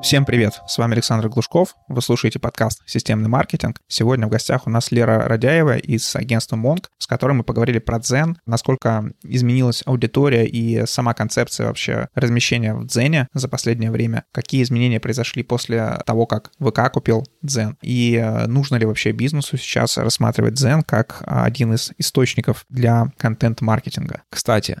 Всем привет, с вами Александр Глушков, вы слушаете подкаст «Системный маркетинг». Сегодня в гостях у нас Лера Радяева из агентства Монг, с которой мы поговорили про Дзен, насколько изменилась аудитория и сама концепция вообще размещения в Дзене за последнее время, какие изменения произошли после того, как ВК купил Дзен, и э, нужно ли вообще бизнесу сейчас рассматривать Дзен как один из источников для контент-маркетинга. Кстати,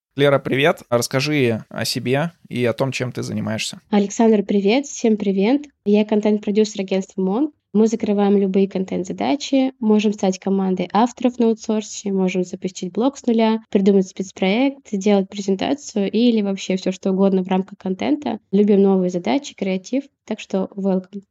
Лера, привет. Расскажи о себе и о том, чем ты занимаешься. Александр, привет. Всем привет. Я контент-продюсер агентства МОН. Мы закрываем любые контент-задачи, можем стать командой авторов на аутсорсе, можем запустить блог с нуля, придумать спецпроект, сделать презентацию или вообще все что угодно в рамках контента. Любим новые задачи, креатив, так что welcome.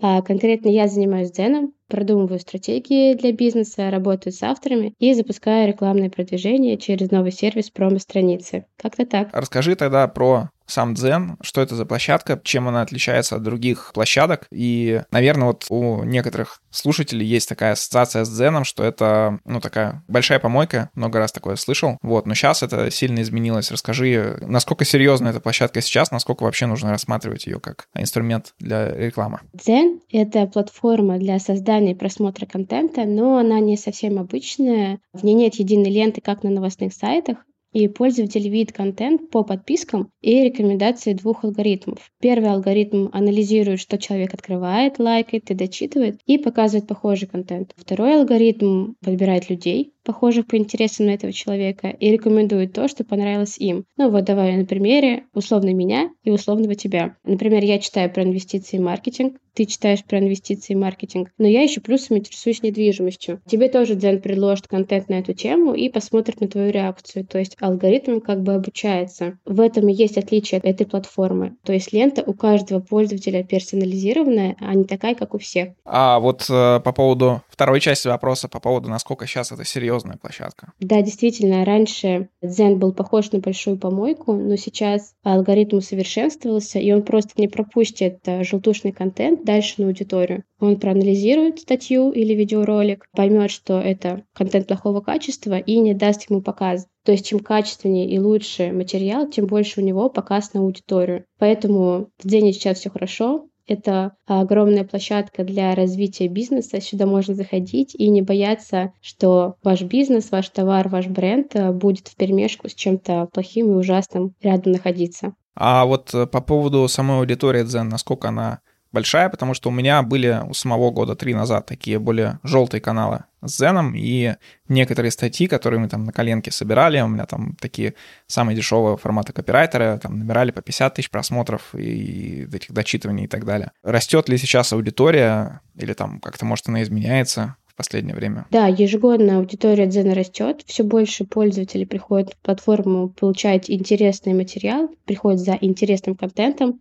А конкретно я занимаюсь дзеном, продумываю стратегии для бизнеса, работаю с авторами и запускаю рекламное продвижение через новый сервис промо-страницы. Как-то так. Расскажи тогда про сам Дзен, что это за площадка, чем она отличается от других площадок. И, наверное, вот у некоторых слушателей есть такая ассоциация с Дзеном, что это, ну, такая большая помойка, много раз такое слышал. Вот, но сейчас это сильно изменилось. Расскажи, насколько серьезна эта площадка сейчас, насколько вообще нужно рассматривать ее как инструмент для рекламы? Дзен — это платформа для создания и просмотра контента, но она не совсем обычная. В ней нет единой ленты, как на новостных сайтах и пользователь видит контент по подпискам и рекомендации двух алгоритмов. Первый алгоритм анализирует, что человек открывает, лайкает и дочитывает, и показывает похожий контент. Второй алгоритм подбирает людей, похожих по интересам на этого человека, и рекомендует то, что понравилось им. Ну вот давай на примере условно меня и условного тебя. Например, я читаю про инвестиции и маркетинг, ты читаешь про инвестиции и маркетинг, но я еще плюсом интересуюсь недвижимостью. Тебе тоже Дзен предложит контент на эту тему и посмотрит на твою реакцию. То есть алгоритм как бы обучается. В этом и есть отличие этой платформы. То есть лента у каждого пользователя персонализированная, а не такая, как у всех. А вот э, по поводу второй части вопроса, по поводу, насколько сейчас это серьезная площадка. Да, действительно, раньше Дзен был похож на большую помойку, но сейчас алгоритм усовершенствовался, и он просто не пропустит э, желтушный контент дальше на аудиторию. Он проанализирует статью или видеоролик, поймет, что это контент плохого качества и не даст ему показ. То есть чем качественнее и лучше материал, тем больше у него показ на аудиторию. Поэтому в день сейчас все хорошо, это огромная площадка для развития бизнеса. Сюда можно заходить и не бояться, что ваш бизнес, ваш товар, ваш бренд э, будет в перемешку с чем-то плохим и ужасным рядом находиться. А вот э, по поводу самой аудитории Дзен, насколько она большая, потому что у меня были у самого года три назад такие более желтые каналы с Зеном и некоторые статьи, которые мы там на коленке собирали, у меня там такие самые дешевые форматы копирайтера, там набирали по 50 тысяч просмотров и этих дочитываний и так далее. Растет ли сейчас аудитория или там как-то, может, она изменяется? последнее время? Да, ежегодно аудитория Дзена растет, все больше пользователей приходят в платформу получать интересный материал, приходят за интересным контентом,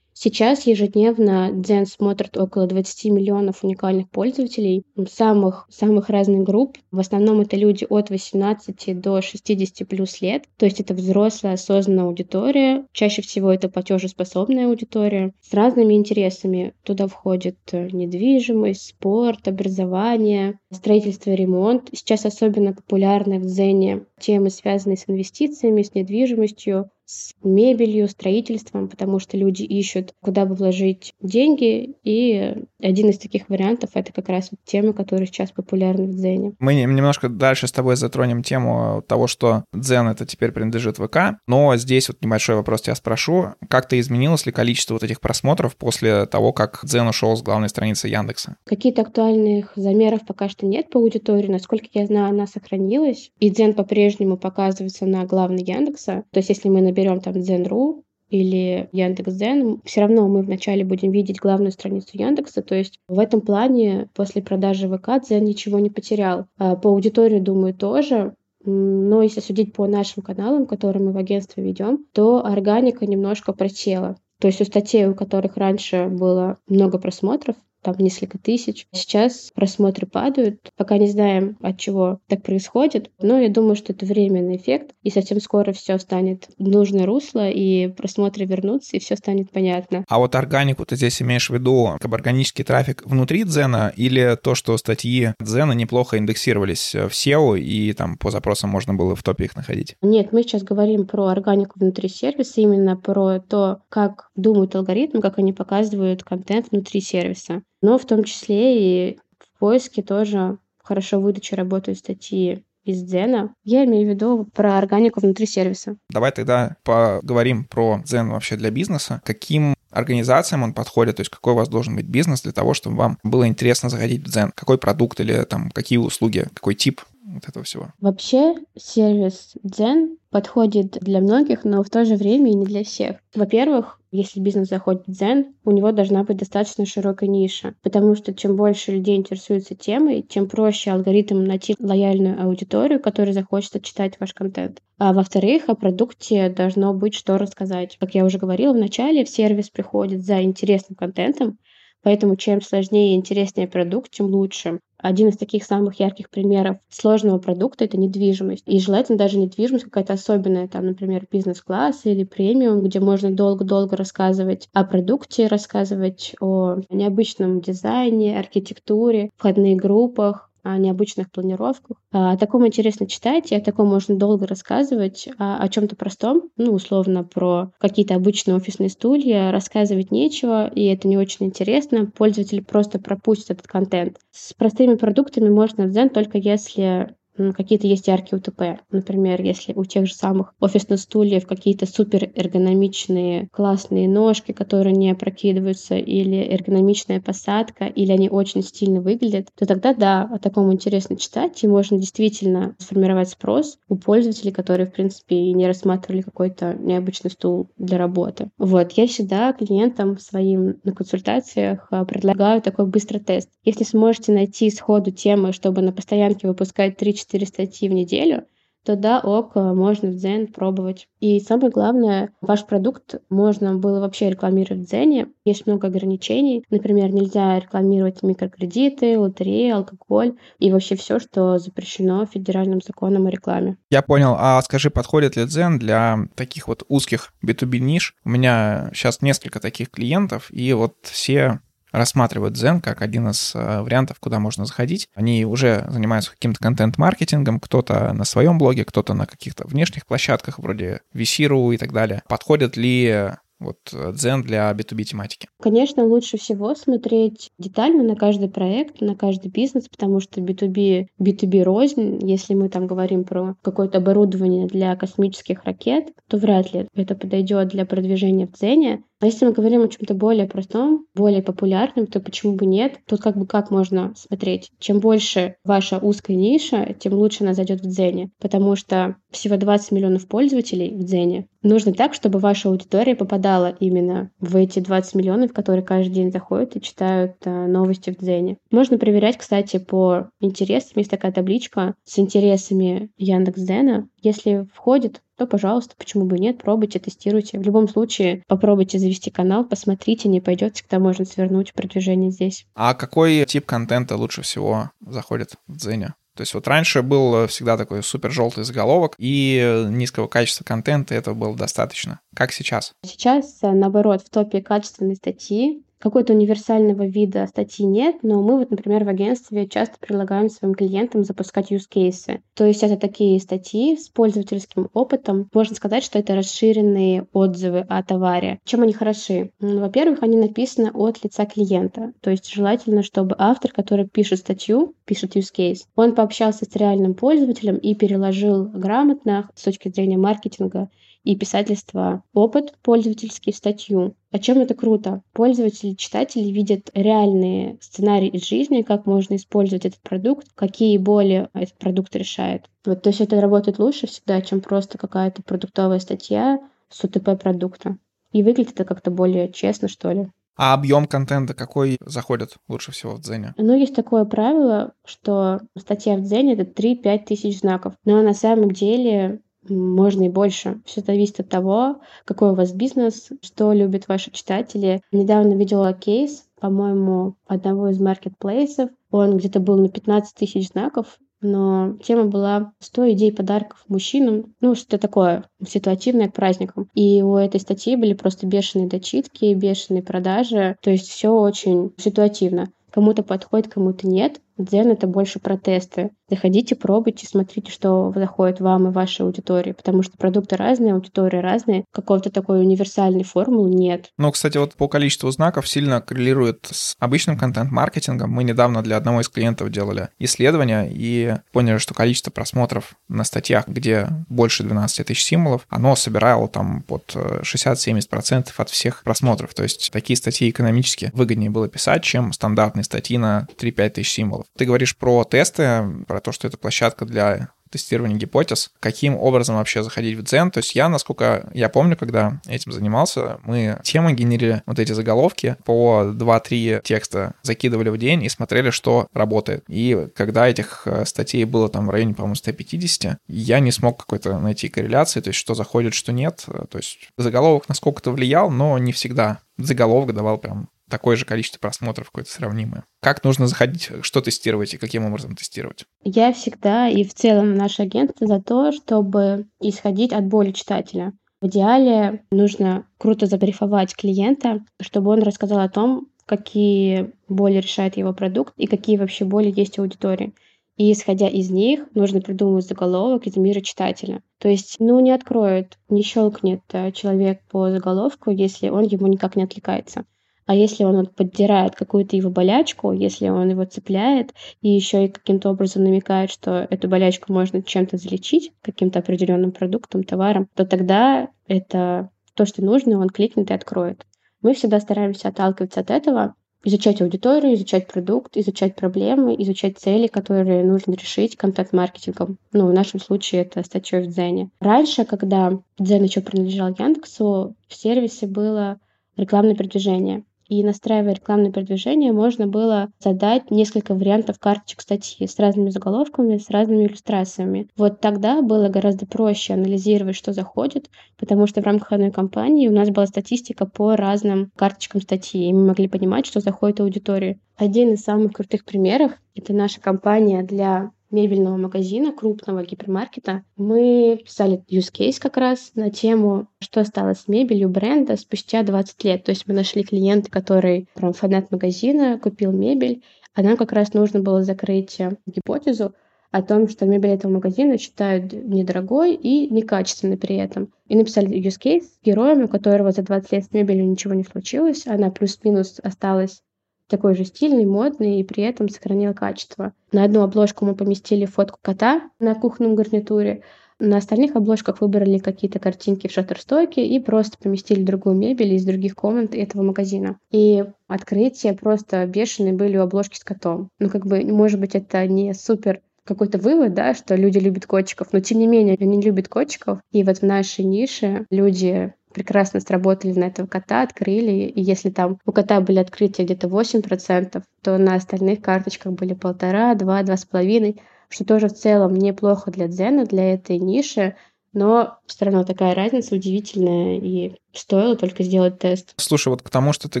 Сейчас ежедневно Дзен смотрит около 20 миллионов уникальных пользователей самых, самых разных групп. В основном это люди от 18 до 60 плюс лет. То есть это взрослая осознанная аудитория. Чаще всего это платежеспособная аудитория с разными интересами. Туда входит э, недвижимость, спорт, образование, строительство, ремонт. Сейчас особенно популярны в Дзене темы, связанные с инвестициями, с недвижимостью, с мебелью, строительством, потому что люди ищут, куда бы вложить деньги, и один из таких вариантов — это как раз вот тема, которая сейчас популярна в Дзене. Мы немножко дальше с тобой затронем тему того, что Дзен — это теперь принадлежит ВК, но здесь вот небольшой вопрос тебя спрошу. Как-то изменилось ли количество вот этих просмотров после того, как Дзен ушел с главной страницы Яндекса? Каких-то актуальных замеров пока что нет по аудитории. Насколько я знаю, она сохранилась, и Дзен по-прежнему показывается на главной Яндекса. То есть если мы набираем берем там Zen.ru или Яндекс.Дзен, все равно мы вначале будем видеть главную страницу Яндекса, то есть в этом плане после продажи ВК Дзен ничего не потерял. А по аудитории, думаю, тоже, но если судить по нашим каналам, которые мы в агентстве ведем, то органика немножко просела. То есть у статей, у которых раньше было много просмотров, там несколько тысяч. Сейчас просмотры падают, пока не знаем, от чего так происходит, но я думаю, что это временный эффект, и совсем скоро все станет в нужное русло, и просмотры вернутся, и все станет понятно. А вот органику ты здесь имеешь в виду как бы органический трафик внутри Дзена или то, что статьи Дзена неплохо индексировались в SEO, и там по запросам можно было в топе их находить? Нет, мы сейчас говорим про органику внутри сервиса, именно про то, как думают алгоритмы, как они показывают контент внутри сервиса. Но в том числе и в поиске тоже хорошо выдачи работают статьи из Дзена. Я имею в виду про органику внутри сервиса. Давай тогда поговорим про Дзен вообще для бизнеса. Каким организациям он подходит, то есть какой у вас должен быть бизнес для того, чтобы вам было интересно заходить в Дзен, какой продукт или там какие услуги, какой тип вот этого всего? Вообще сервис Дзен подходит для многих, но в то же время и не для всех. Во-первых, если бизнес заходит в Дзен, у него должна быть достаточно широкая ниша, потому что чем больше людей интересуются темой, тем проще алгоритм найти лояльную аудиторию, которая захочет читать ваш контент. А во-вторых, о продукте должно быть что рассказать. Как я уже говорила в начале, в сервис приходит за интересным контентом, Поэтому чем сложнее и интереснее продукт, тем лучше. Один из таких самых ярких примеров сложного продукта — это недвижимость. И желательно даже недвижимость какая-то особенная, там, например, бизнес-класс или премиум, где можно долго-долго рассказывать о продукте, рассказывать о необычном дизайне, архитектуре, входных группах, о необычных планировках. А, о таком интересно читать, и о таком можно долго рассказывать, а о чем-то простом, ну, условно, про какие-то обычные офисные стулья, рассказывать нечего, и это не очень интересно. Пользователь просто пропустит этот контент. С простыми продуктами можно в только если какие-то есть яркие УТП. Например, если у тех же самых офисных стульев какие-то супер эргономичные классные ножки, которые не опрокидываются, или эргономичная посадка, или они очень стильно выглядят, то тогда да, о таком интересно читать, и можно действительно сформировать спрос у пользователей, которые, в принципе, и не рассматривали какой-то необычный стул для работы. Вот, я всегда клиентам своим на консультациях а, предлагаю такой быстрый тест. Если сможете найти сходу темы, чтобы на постоянке выпускать 3 4 статьи в неделю, то да, ок, можно в Дзен пробовать. И самое главное, ваш продукт можно было вообще рекламировать в Дзене. Есть много ограничений. Например, нельзя рекламировать микрокредиты, лотереи, алкоголь и вообще все, что запрещено федеральным законом о рекламе. Я понял. А скажи, подходит ли Дзен для таких вот узких B2B ниш? У меня сейчас несколько таких клиентов, и вот все рассматривают Zen как один из э, вариантов, куда можно заходить. Они уже занимаются каким-то контент-маркетингом, кто-то на своем блоге, кто-то на каких-то внешних площадках, вроде VC.ru и так далее. Подходят ли вот Zen для B2B тематики? Конечно, лучше всего смотреть детально на каждый проект, на каждый бизнес, потому что B2B, B2B рознь. Если мы там говорим про какое-то оборудование для космических ракет, то вряд ли это подойдет для продвижения в Дзене. А если мы говорим о чем-то более простом, более популярном, то почему бы нет? Тут как бы как можно смотреть? Чем больше ваша узкая ниша, тем лучше она зайдет в Дзене, потому что всего 20 миллионов пользователей в Дзене. Нужно так, чтобы ваша аудитория попадала именно в эти 20 миллионов, которые каждый день заходят и читают э, новости в Дзене. Можно проверять, кстати, по интересам. Есть такая табличка с интересами Яндекс.Дзена. Если входит то, пожалуйста, почему бы нет, пробуйте, тестируйте. В любом случае, попробуйте завести канал, посмотрите, не пойдет, всегда можно свернуть продвижение здесь. А какой тип контента лучше всего заходит в Дзене? То есть вот раньше был всегда такой супер желтый заголовок, и низкого качества контента этого было достаточно. Как сейчас? Сейчас, наоборот, в топе качественной статьи, какого-то универсального вида статьи нет, но мы вот, например, в агентстве часто предлагаем своим клиентам запускать cases. То есть это такие статьи с пользовательским опытом. Можно сказать, что это расширенные отзывы о товаре. Чем они хороши? Во-первых, они написаны от лица клиента. То есть желательно, чтобы автор, который пишет статью, пишет case, он пообщался с реальным пользователем и переложил грамотно с точки зрения маркетинга и писательства опыт пользовательский в статью. О чем это круто? Пользователи, читатели видят реальные сценарии из жизни, как можно использовать этот продукт, какие боли этот продукт решает. Вот, то есть это работает лучше всегда, чем просто какая-то продуктовая статья с УТП продукта. И выглядит это как-то более честно, что ли. А объем контента какой заходит лучше всего в Дзене? Ну, есть такое правило, что статья в Дзене — это 3-5 тысяч знаков. Но на самом деле можно и больше. Все зависит от того, какой у вас бизнес, что любят ваши читатели. Недавно видела кейс по-моему, одного из маркетплейсов. Он где-то был на 15 тысяч знаков, но тема была 100 идей подарков мужчинам, ну, что такое, ситуативное к праздникам. И у этой статьи были просто бешеные дочитки, бешеные продажи, то есть все очень ситуативно. Кому-то подходит, кому-то нет. Дзен — это больше протесты. Заходите, пробуйте, смотрите, что заходит вам и вашей аудитории, потому что продукты разные, аудитории разные. Какого-то такой универсальной формулы нет. Ну, кстати, вот по количеству знаков сильно коррелирует с обычным контент-маркетингом. Мы недавно для одного из клиентов делали исследование и поняли, что количество просмотров на статьях, где больше 12 тысяч символов, оно собирало там под 60-70% от всех просмотров. То есть такие статьи экономически выгоднее было писать, чем стандартные статьи на 3-5 тысяч символов. Ты говоришь про тесты, про то, что это площадка для тестирования гипотез, каким образом вообще заходить в Дзен. То есть я, насколько я помню, когда этим занимался, мы темы генерили вот эти заголовки по 2-3 текста закидывали в день и смотрели, что работает. И когда этих э, статей было там в районе, по-моему, 150, я не смог какой-то найти корреляции, то есть что заходит, что нет. То есть заголовок насколько-то влиял, но не всегда заголовок давал прям такое же количество просмотров какое-то сравнимое. Как нужно заходить, что тестировать и каким образом тестировать? Я всегда и в целом наше агентство за то, чтобы исходить от боли читателя. В идеале нужно круто забрифовать клиента, чтобы он рассказал о том, какие боли решает его продукт и какие вообще боли есть у аудитории. И исходя из них, нужно придумывать заголовок из мира читателя. То есть, ну, не откроет, не щелкнет э, человек по заголовку, если он ему никак не отвлекается. А если он вот поддирает какую-то его болячку, если он его цепляет и еще и каким-то образом намекает, что эту болячку можно чем-то залечить, каким-то определенным продуктом, товаром, то тогда это то, что нужно, он кликнет и откроет. Мы всегда стараемся отталкиваться от этого, изучать аудиторию, изучать продукт, изучать проблемы, изучать цели, которые нужно решить контент-маркетингом. Ну, в нашем случае это статьей в Дзене. Раньше, когда Дзен еще принадлежал Яндексу, в сервисе было рекламное продвижение и настраивая рекламное продвижение, можно было задать несколько вариантов карточек статьи с разными заголовками, с разными иллюстрациями. Вот тогда было гораздо проще анализировать, что заходит, потому что в рамках одной кампании у нас была статистика по разным карточкам статьи, и мы могли понимать, что заходит аудитории. Один из самых крутых примеров — это наша компания для мебельного магазина, крупного гипермаркета, мы писали use case как раз на тему, что стало с мебелью бренда спустя 20 лет. То есть мы нашли клиента, который прям фанат магазина, купил мебель, а нам как раз нужно было закрыть э, гипотезу о том, что мебель этого магазина считают недорогой и некачественной при этом. И написали use case героем, у которого за 20 лет с мебелью ничего не случилось, она плюс-минус осталась такой же стильный, модный и при этом сохранил качество. На одну обложку мы поместили фотку кота на кухонном гарнитуре, на остальных обложках выбрали какие-то картинки в шаттерстойке и просто поместили другую мебель из других комнат этого магазина. И открытия просто бешеные были у обложки с котом. Ну, как бы, может быть, это не супер какой-то вывод, да, что люди любят котиков, но тем не менее они любят котиков. И вот в нашей нише люди прекрасно сработали на этого кота, открыли, и если там у кота были открытия где-то 8%, то на остальных карточках были полтора, два, два с половиной, что тоже в целом неплохо для дзена, для этой ниши, но все равно такая разница удивительная, и стоило только сделать тест. Слушай, вот к тому, что ты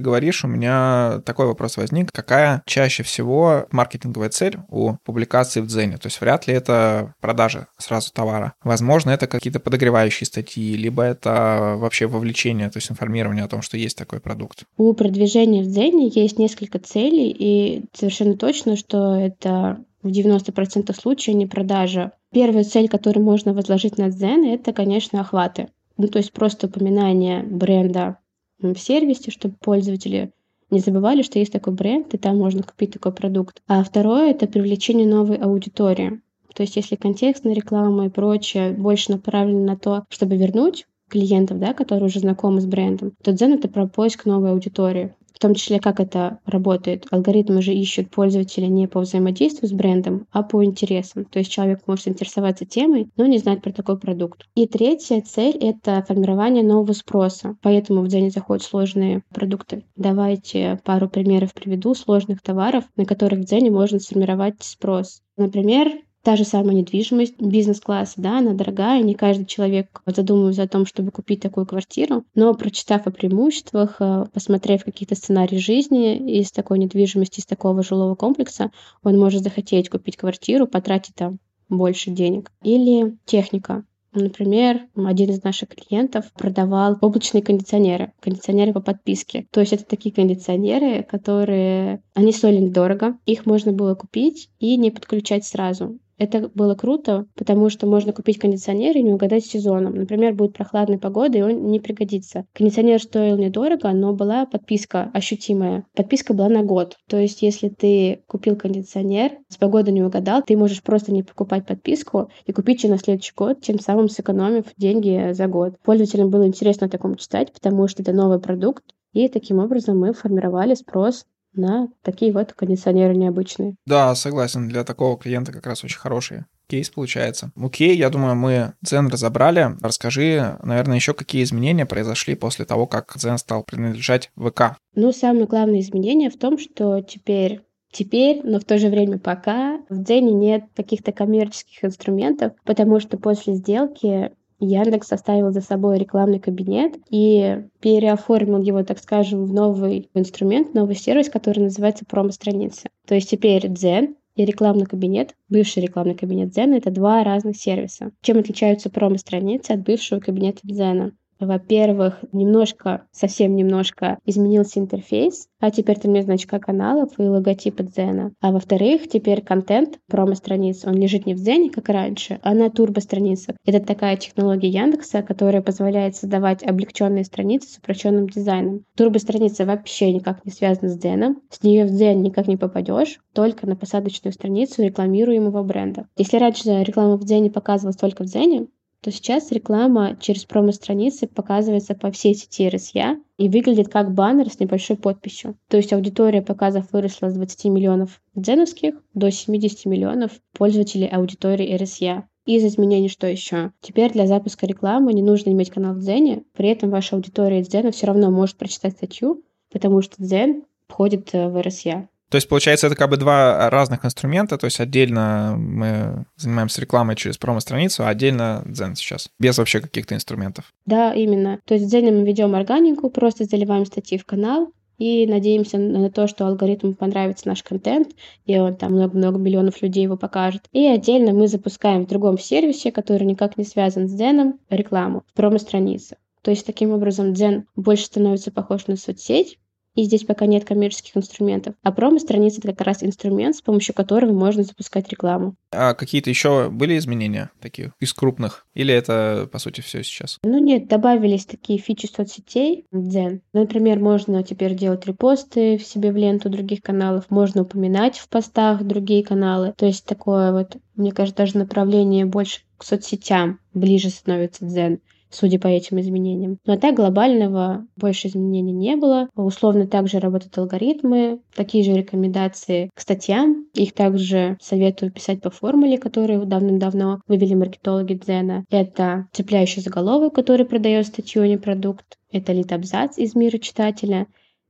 говоришь, у меня такой вопрос возник. Какая чаще всего маркетинговая цель у публикации в Дзене? То есть вряд ли это продажа сразу товара. Возможно, это какие-то подогревающие статьи, либо это вообще вовлечение, то есть информирование о том, что есть такой продукт. У продвижения в Дзене есть несколько целей, и совершенно точно, что это в 90% случаев не продажа. Первая цель, которую можно возложить на Zen, это, конечно, охваты. Ну, то есть просто упоминание бренда в сервисе, чтобы пользователи не забывали, что есть такой бренд, и там можно купить такой продукт. А второе — это привлечение новой аудитории. То есть если контекстная реклама и прочее больше направлено на то, чтобы вернуть клиентов, да, которые уже знакомы с брендом, то Zen — это про поиск новой аудитории в том числе как это работает. Алгоритмы же ищут пользователя не по взаимодействию с брендом, а по интересам. То есть человек может интересоваться темой, но не знать про такой продукт. И третья цель — это формирование нового спроса. Поэтому в Дзене заходят сложные продукты. Давайте пару примеров приведу сложных товаров, на которых в Дзене можно сформировать спрос. Например, Та же самая недвижимость бизнес-класса, да, она дорогая, не каждый человек задумывается о том, чтобы купить такую квартиру, но прочитав о преимуществах, э, посмотрев какие-то сценарии жизни из такой недвижимости, из такого жилого комплекса, он может захотеть купить квартиру, потратить там больше денег. Или техника. Например, один из наших клиентов продавал облачные кондиционеры, кондиционеры по подписке. То есть это такие кондиционеры, которые, они стоили недорого, их можно было купить и не подключать сразу. Это было круто, потому что можно купить кондиционер и не угадать с сезоном. Например, будет прохладная погода, и он не пригодится. Кондиционер стоил недорого, но была подписка ощутимая. Подписка была на год. То есть, если ты купил кондиционер, с погодой не угадал, ты можешь просто не покупать подписку и купить ее на следующий год, тем самым сэкономив деньги за год. Пользователям было интересно о таком читать, потому что это новый продукт, и таким образом мы формировали спрос на такие вот кондиционеры необычные. Да, согласен. Для такого клиента как раз очень хороший кейс получается. Окей, я думаю, мы Zen разобрали. Расскажи, наверное, еще какие изменения произошли после того, как Zen стал принадлежать ВК. Ну, самое главное изменение в том, что теперь Теперь, но в то же время пока, в Дзене нет каких-то коммерческих инструментов, потому что после сделки Яндекс оставил за собой рекламный кабинет и переоформил его, так скажем, в новый инструмент, новый сервис, который называется промо-страница. То есть теперь Дзен и рекламный кабинет, бывший рекламный кабинет Дзена — это два разных сервиса. Чем отличаются промо-страницы от бывшего кабинета Дзена? Во-первых, немножко, совсем немножко изменился интерфейс, а теперь там нет значка каналов и логотипа Дзена. А во-вторых, теперь контент промо-страниц, он лежит не в Дзене, как раньше, а на турбо-страницах. Это такая технология Яндекса, которая позволяет создавать облегченные страницы с упрощенным дизайном. Турбо-страница вообще никак не связана с Дзеном, с нее в Дзен никак не попадешь, только на посадочную страницу рекламируемого бренда. Если раньше реклама в Дзене показывалась только в Дзене, то сейчас реклама через промо-страницы показывается по всей сети РСЯ и выглядит как баннер с небольшой подписью. То есть аудитория показов выросла с 20 миллионов дзеновских до 70 миллионов пользователей аудитории РСЯ. Из изменений что еще? Теперь для запуска рекламы не нужно иметь канал в Дзене, при этом ваша аудитория из Дзена все равно может прочитать статью, потому что Дзен входит в РСЯ. То есть, получается, это как бы два разных инструмента, то есть отдельно мы занимаемся рекламой через промо-страницу, а отдельно Zen сейчас, без вообще каких-то инструментов. Да, именно. То есть в Zen мы ведем органику, просто заливаем статьи в канал, и надеемся на то, что алгоритму понравится наш контент, и он там много-много миллионов людей его покажет. И отдельно мы запускаем в другом сервисе, который никак не связан с Дзеном, рекламу в промо-странице. То есть таким образом Дзен больше становится похож на соцсеть, и здесь пока нет коммерческих инструментов. А промо-страница — это как раз инструмент, с помощью которого можно запускать рекламу. А какие-то еще были изменения такие из крупных? Или это, по сути, все сейчас? Ну нет, добавились такие фичи соцсетей, Дзен. Например, можно теперь делать репосты в себе в ленту других каналов, можно упоминать в постах другие каналы. То есть такое вот, мне кажется, даже направление больше к соцсетям ближе становится Дзен судя по этим изменениям. Но так глобального больше изменений не было. Условно также работают алгоритмы, такие же рекомендации к статьям. Их также советую писать по формуле, которую давным-давно вывели маркетологи Дзена. Это цепляющий заголовок, который продает статью, а не продукт. Это лид-абзац из мира читателя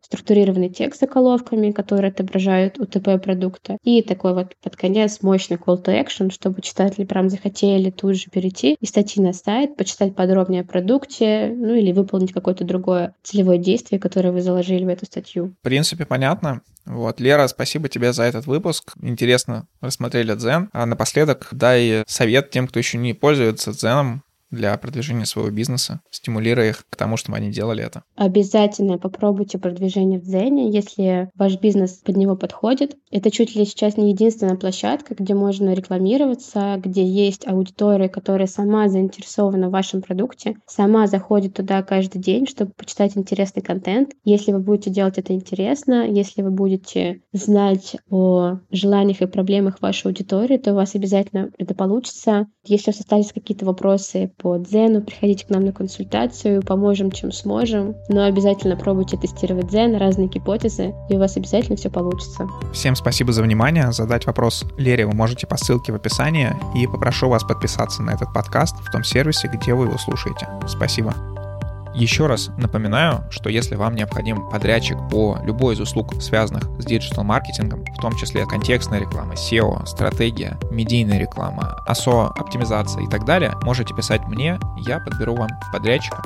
структурированный текст с заголовками, которые отображают УТП продукта, и такой вот под конец мощный call to action, чтобы читатели прям захотели тут же перейти и статьи на сайт, почитать подробнее о продукте, ну или выполнить какое-то другое целевое действие, которое вы заложили в эту статью. В принципе, понятно. Вот, Лера, спасибо тебе за этот выпуск. Интересно рассмотрели Дзен. А напоследок дай совет тем, кто еще не пользуется Дзеном, для продвижения своего бизнеса, стимулируя их к тому, чтобы они делали это. Обязательно попробуйте продвижение в Дзене, если ваш бизнес под него подходит. Это чуть ли сейчас не единственная площадка, где можно рекламироваться, где есть аудитория, которая сама заинтересована в вашем продукте, сама заходит туда каждый день, чтобы почитать интересный контент. Если вы будете делать это интересно, если вы будете знать о желаниях и проблемах вашей аудитории, то у вас обязательно это получится. Если у вас остались какие-то вопросы по дзену, приходите к нам на консультацию, поможем, чем сможем. Но обязательно пробуйте тестировать дзен, разные гипотезы, и у вас обязательно все получится. Всем спасибо за внимание. Задать вопрос Лере вы можете по ссылке в описании, и попрошу вас подписаться на этот подкаст в том сервисе, где вы его слушаете. Спасибо. Еще раз напоминаю, что если вам необходим подрядчик по любой из услуг, связанных с диджитал-маркетингом, в том числе контекстная реклама, SEO, стратегия, медийная реклама, ASO, оптимизация и так далее, можете писать мне, я подберу вам подрядчика.